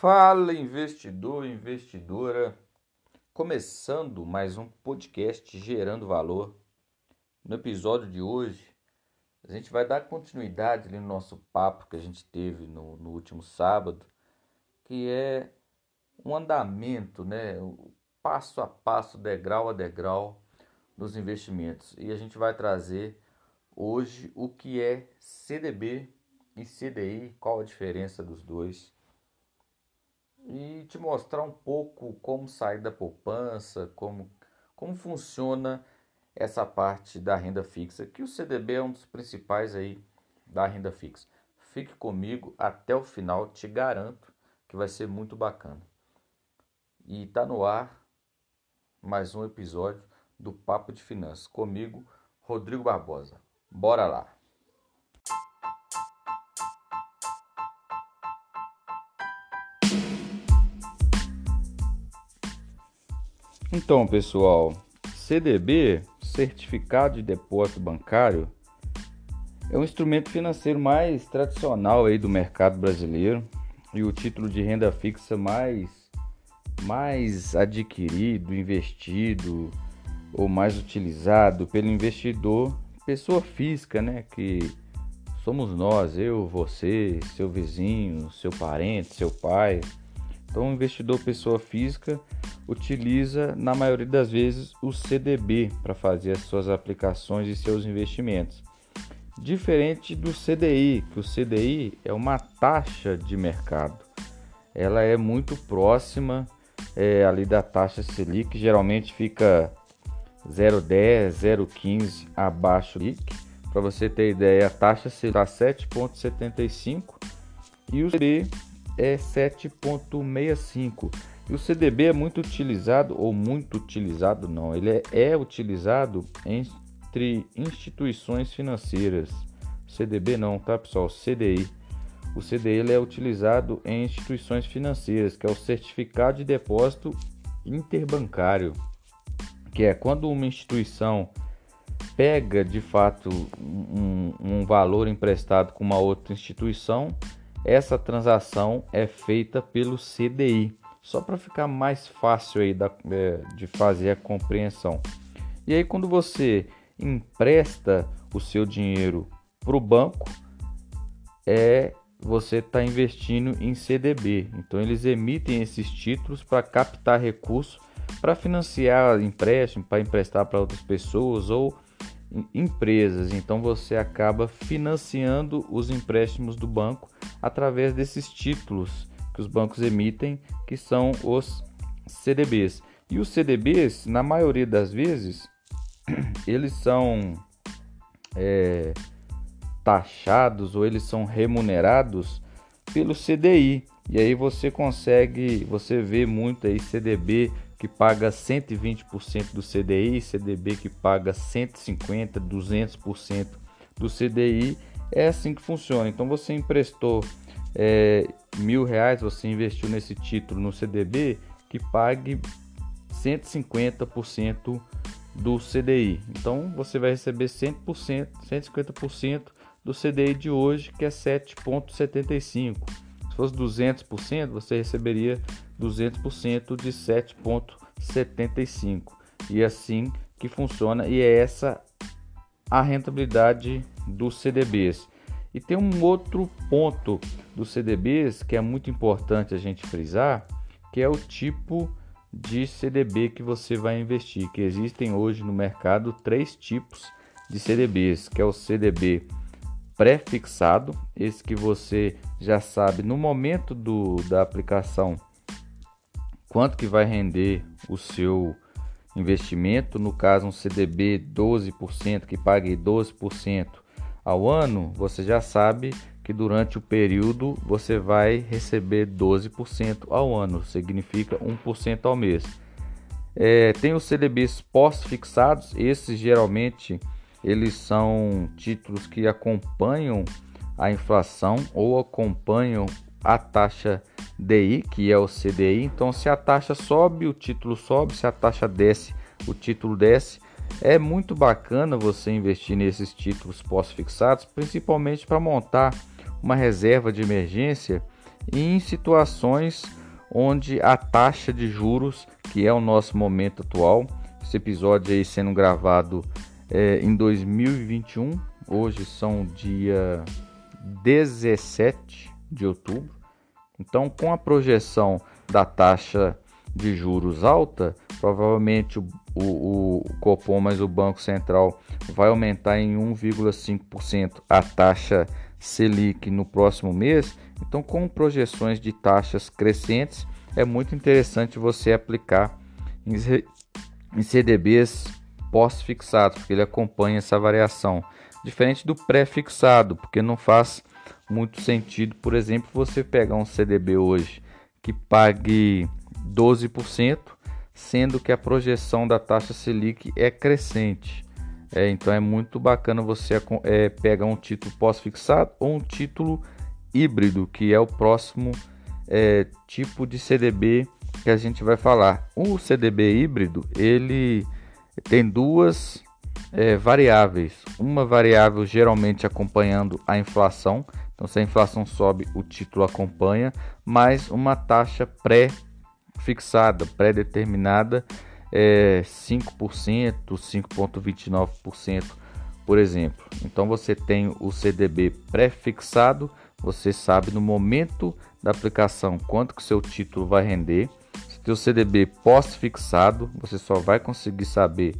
Fala investidor, investidora, começando mais um podcast gerando valor. No episódio de hoje, a gente vai dar continuidade no nosso papo que a gente teve no, no último sábado, que é um andamento, né, passo a passo, degrau a degrau dos investimentos. E a gente vai trazer hoje o que é CDB e CDI, qual a diferença dos dois e te mostrar um pouco como sair da poupança, como, como funciona essa parte da renda fixa, que o CDB é um dos principais aí da renda fixa. Fique comigo até o final, te garanto que vai ser muito bacana. E tá no ar mais um episódio do Papo de Finanças comigo, Rodrigo Barbosa. Bora lá. Então, pessoal, CDB, Certificado de Depósito Bancário, é um instrumento financeiro mais tradicional aí do mercado brasileiro e o título de renda fixa mais mais adquirido, investido ou mais utilizado pelo investidor, pessoa física, né, que somos nós, eu, você, seu vizinho, seu parente, seu pai. Então, o investidor pessoa física utiliza, na maioria das vezes, o CDB para fazer as suas aplicações e seus investimentos. Diferente do CDI, que o CDI é uma taxa de mercado. Ela é muito próxima é, ali da taxa Selic, geralmente fica 0,10, 0,15 abaixo do Selic. Para você ter ideia, a taxa será 7,75 e o CDI é 7,65. E o CDB é muito utilizado, ou muito utilizado não, ele é, é utilizado entre instituições financeiras. CDB não, tá pessoal? CDI. O CDI é utilizado em instituições financeiras, que é o Certificado de Depósito Interbancário, que é quando uma instituição pega de fato um, um valor emprestado com uma outra instituição, essa transação é feita pelo CDI só para ficar mais fácil aí da, é, de fazer a compreensão. E aí quando você empresta o seu dinheiro para o banco, é você está investindo em CDB. Então eles emitem esses títulos para captar recursos para financiar empréstimo, para emprestar para outras pessoas ou empresas. Então você acaba financiando os empréstimos do banco através desses títulos que os bancos emitem, que são os CDBs. E os CDBs, na maioria das vezes, eles são é, taxados ou eles são remunerados pelo CDI. E aí você consegue, você vê muito aí CDB que paga 120% do CDI, CDB que paga 150, 200% do CDI. É assim que funciona. Então você emprestou é, mil reais você investiu nesse título no CDB que pague 150% do CDI. Então você vai receber 100%, 150% do CDI de hoje, que é 7,75. Se fosse 200%, você receberia 200% de 7,75. E é assim que funciona e é essa a rentabilidade dos CDBs. E tem um outro ponto dos CDBs que é muito importante a gente frisar, que é o tipo de CDB que você vai investir, que existem hoje no mercado três tipos de CDBs, que é o CDB pré-fixado, esse que você já sabe no momento do, da aplicação quanto que vai render o seu investimento, no caso um CDB 12% que pague 12% ao ano, você já sabe que durante o período você vai receber 12% ao ano, significa 1% ao mês. É, tem os CDBs pós-fixados, esses geralmente eles são títulos que acompanham a inflação ou acompanham a taxa DI, que é o CDI. Então, se a taxa sobe, o título sobe, se a taxa desce, o título desce. É muito bacana você investir nesses títulos pós-fixados, principalmente para montar uma reserva de emergência em situações onde a taxa de juros, que é o nosso momento atual, esse episódio aí sendo gravado é, em 2021, hoje são dia 17 de outubro. Então, com a projeção da taxa de juros alta, provavelmente o, o, o Copom mais o Banco Central vai aumentar em 1,5% a taxa Selic no próximo mês. Então, com projeções de taxas crescentes, é muito interessante você aplicar em, em CDBs pós-fixados, porque ele acompanha essa variação. Diferente do pré-fixado, porque não faz muito sentido, por exemplo, você pegar um CDB hoje que pague 12%, sendo que a projeção da taxa Selic é crescente. É, então é muito bacana você é, pegar um título pós-fixado ou um título híbrido, que é o próximo é, tipo de CDB que a gente vai falar. O CDB híbrido ele tem duas é, variáveis. Uma variável geralmente acompanhando a inflação. Então, se a inflação sobe, o título acompanha, mais uma taxa pré-fixada, pré-determinada, é 5%, 5,29%, por exemplo. Então, você tem o CDB pré-fixado, você sabe no momento da aplicação quanto que seu título vai render. Se o CDB pós-fixado, você só vai conseguir saber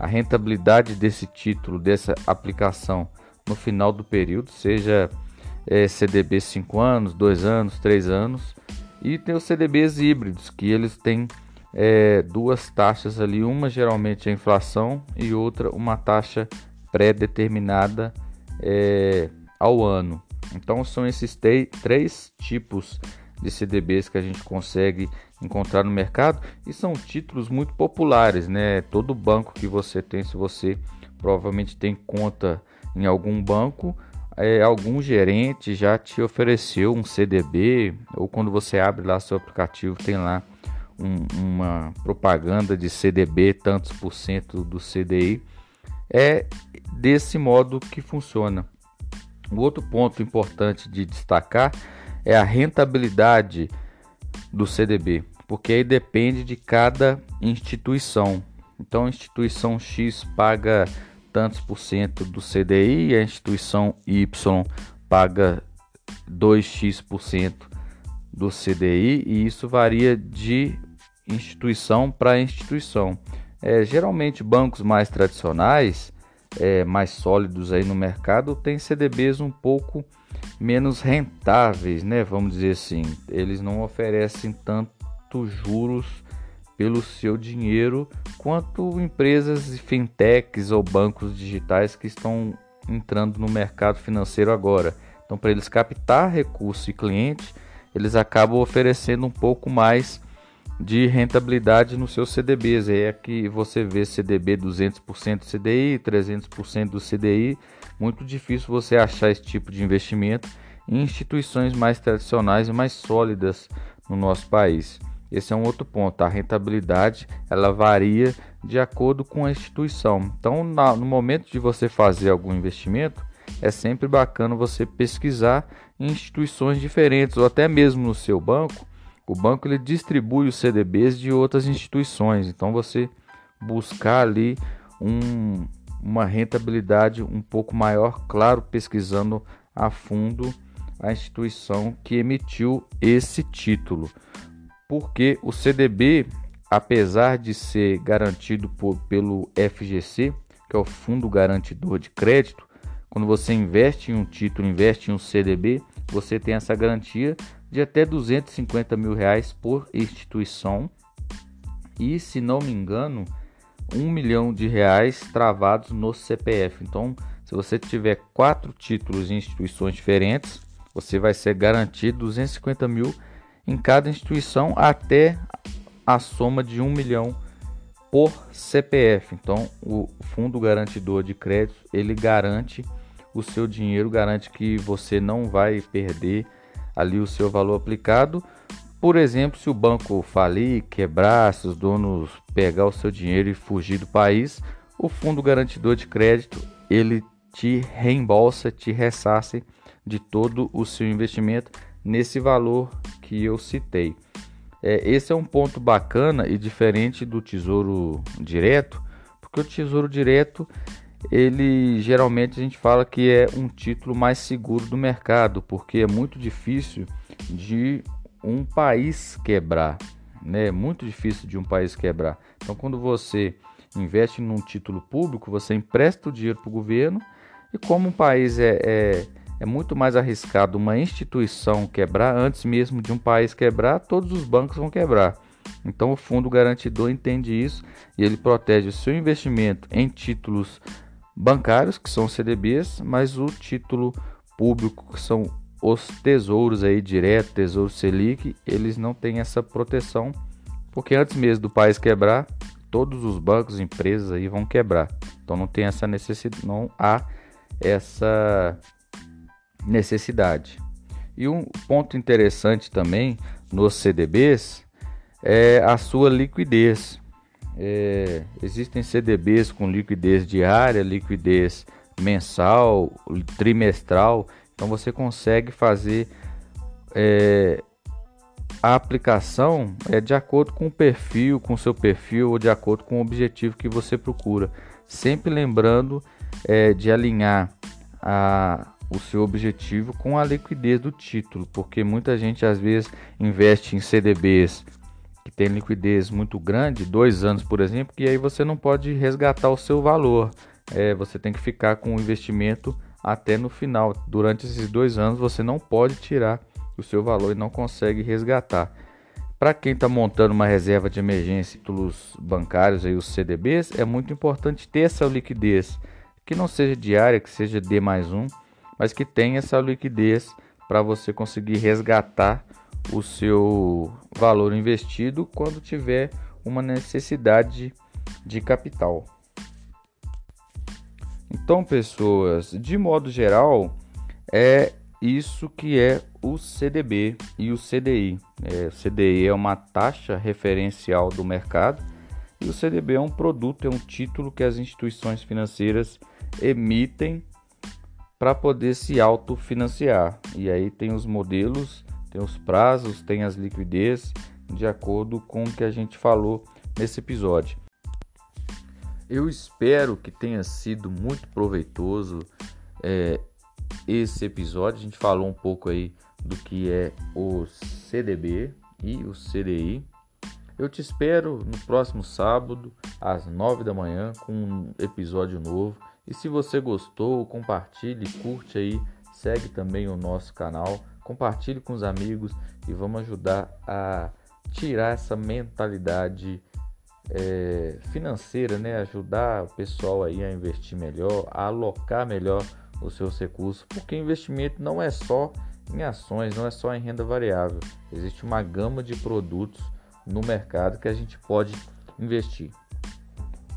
a rentabilidade desse título, dessa aplicação no final do período, seja é, CDB 5 anos, 2 anos, 3 anos. E tem os CDBs híbridos, que eles têm é, duas taxas ali, uma geralmente é a inflação e outra uma taxa pré-determinada é, ao ano. Então são esses três tipos de CDBs que a gente consegue encontrar no mercado e são títulos muito populares, né? Todo banco que você tem, se você provavelmente tem conta em algum banco, é, algum gerente já te ofereceu um CDB ou quando você abre lá seu aplicativo tem lá um, uma propaganda de CDB tantos por cento do CDI. É desse modo que funciona. O outro ponto importante de destacar é a rentabilidade do CDB, porque aí depende de cada instituição. Então, instituição X paga tantos por cento do CDI a instituição Y paga 2x por cento do CDI e isso varia de instituição para instituição. É, geralmente bancos mais tradicionais, é, mais sólidos aí no mercado, têm CDBs um pouco menos rentáveis, né? Vamos dizer assim, eles não oferecem tanto juros pelo seu dinheiro quanto empresas fintechs ou bancos digitais que estão entrando no mercado financeiro agora. Então, para eles captar recurso e cliente, eles acabam oferecendo um pouco mais de rentabilidade nos seus CDBs. É que você vê CDB 200% CDI, 300% do CDI. Muito difícil você achar esse tipo de investimento em instituições mais tradicionais e mais sólidas no nosso país. Esse é um outro ponto. A rentabilidade ela varia de acordo com a instituição. Então, na, no momento de você fazer algum investimento, é sempre bacana você pesquisar em instituições diferentes ou até mesmo no seu banco o banco ele distribui os CDBs de outras instituições, então você buscar ali um, uma rentabilidade um pouco maior, claro, pesquisando a fundo a instituição que emitiu esse título. Porque o CDB, apesar de ser garantido por, pelo FGC, que é o Fundo Garantidor de Crédito, quando você investe em um título, investe em um CDB, você tem essa garantia de até 250 mil reais por instituição e, se não me engano, um milhão de reais travados no CPF. Então, se você tiver quatro títulos em instituições diferentes, você vai ser garantido 250 mil em cada instituição até a soma de um milhão por CPF. Então, o Fundo Garantidor de Crédito ele garante o seu dinheiro, garante que você não vai perder ali o seu valor aplicado. Por exemplo, se o banco falir, quebrar, se os donos pegar o seu dinheiro e fugir do país, o fundo garantidor de crédito ele te reembolsa, te ressarce de todo o seu investimento nesse valor que eu citei. É, esse é um ponto bacana e diferente do Tesouro Direto, porque o Tesouro Direto ele geralmente a gente fala que é um título mais seguro do mercado, porque é muito difícil de um país quebrar, né? É muito difícil de um país quebrar. Então, quando você investe num título público, você empresta o dinheiro para o governo e como um país é, é, é muito mais arriscado uma instituição quebrar antes mesmo de um país quebrar, todos os bancos vão quebrar. Então, o fundo garantidor entende isso e ele protege o seu investimento em títulos bancários, que são CDBs, mas o título público, que são os tesouros aí direto, tesouro Selic, eles não têm essa proteção, porque antes mesmo do país quebrar, todos os bancos, empresas aí vão quebrar. Então não tem essa necessidade, não há essa necessidade. E um ponto interessante também nos CDBs é a sua liquidez. É, existem CDBs com liquidez diária, liquidez mensal, trimestral. Então você consegue fazer é, a aplicação é de acordo com o perfil, com o seu perfil ou de acordo com o objetivo que você procura. Sempre lembrando é, de alinhar a, o seu objetivo com a liquidez do título, porque muita gente às vezes investe em CDBs que tem liquidez muito grande, dois anos, por exemplo, que aí você não pode resgatar o seu valor. É, você tem que ficar com o investimento até no final. Durante esses dois anos você não pode tirar o seu valor e não consegue resgatar. Para quem está montando uma reserva de emergência, títulos bancários, aí, os CDBs, é muito importante ter essa liquidez, que não seja diária, que seja D mais um, mas que tenha essa liquidez para você conseguir resgatar o seu valor investido quando tiver uma necessidade de capital. Então, pessoas, de modo geral, é isso que é o CDB e o CDI. É, o CDI é uma taxa referencial do mercado e o CDB é um produto, é um título que as instituições financeiras emitem para poder se autofinanciar. E aí tem os modelos tem os prazos, tem as liquidez, de acordo com o que a gente falou nesse episódio. Eu espero que tenha sido muito proveitoso é, esse episódio. A gente falou um pouco aí do que é o CDB e o CDI. Eu te espero no próximo sábado, às 9 da manhã, com um episódio novo. E se você gostou, compartilhe, curte aí, segue também o nosso canal compartilhe com os amigos e vamos ajudar a tirar essa mentalidade é, financeira, né? Ajudar o pessoal aí a investir melhor, a alocar melhor os seus recursos, porque investimento não é só em ações, não é só em renda variável. Existe uma gama de produtos no mercado que a gente pode investir.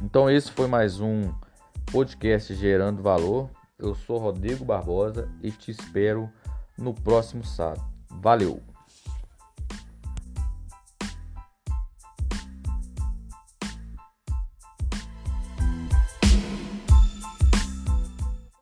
Então esse foi mais um podcast gerando valor. Eu sou Rodrigo Barbosa e te espero no próximo sábado. Valeu!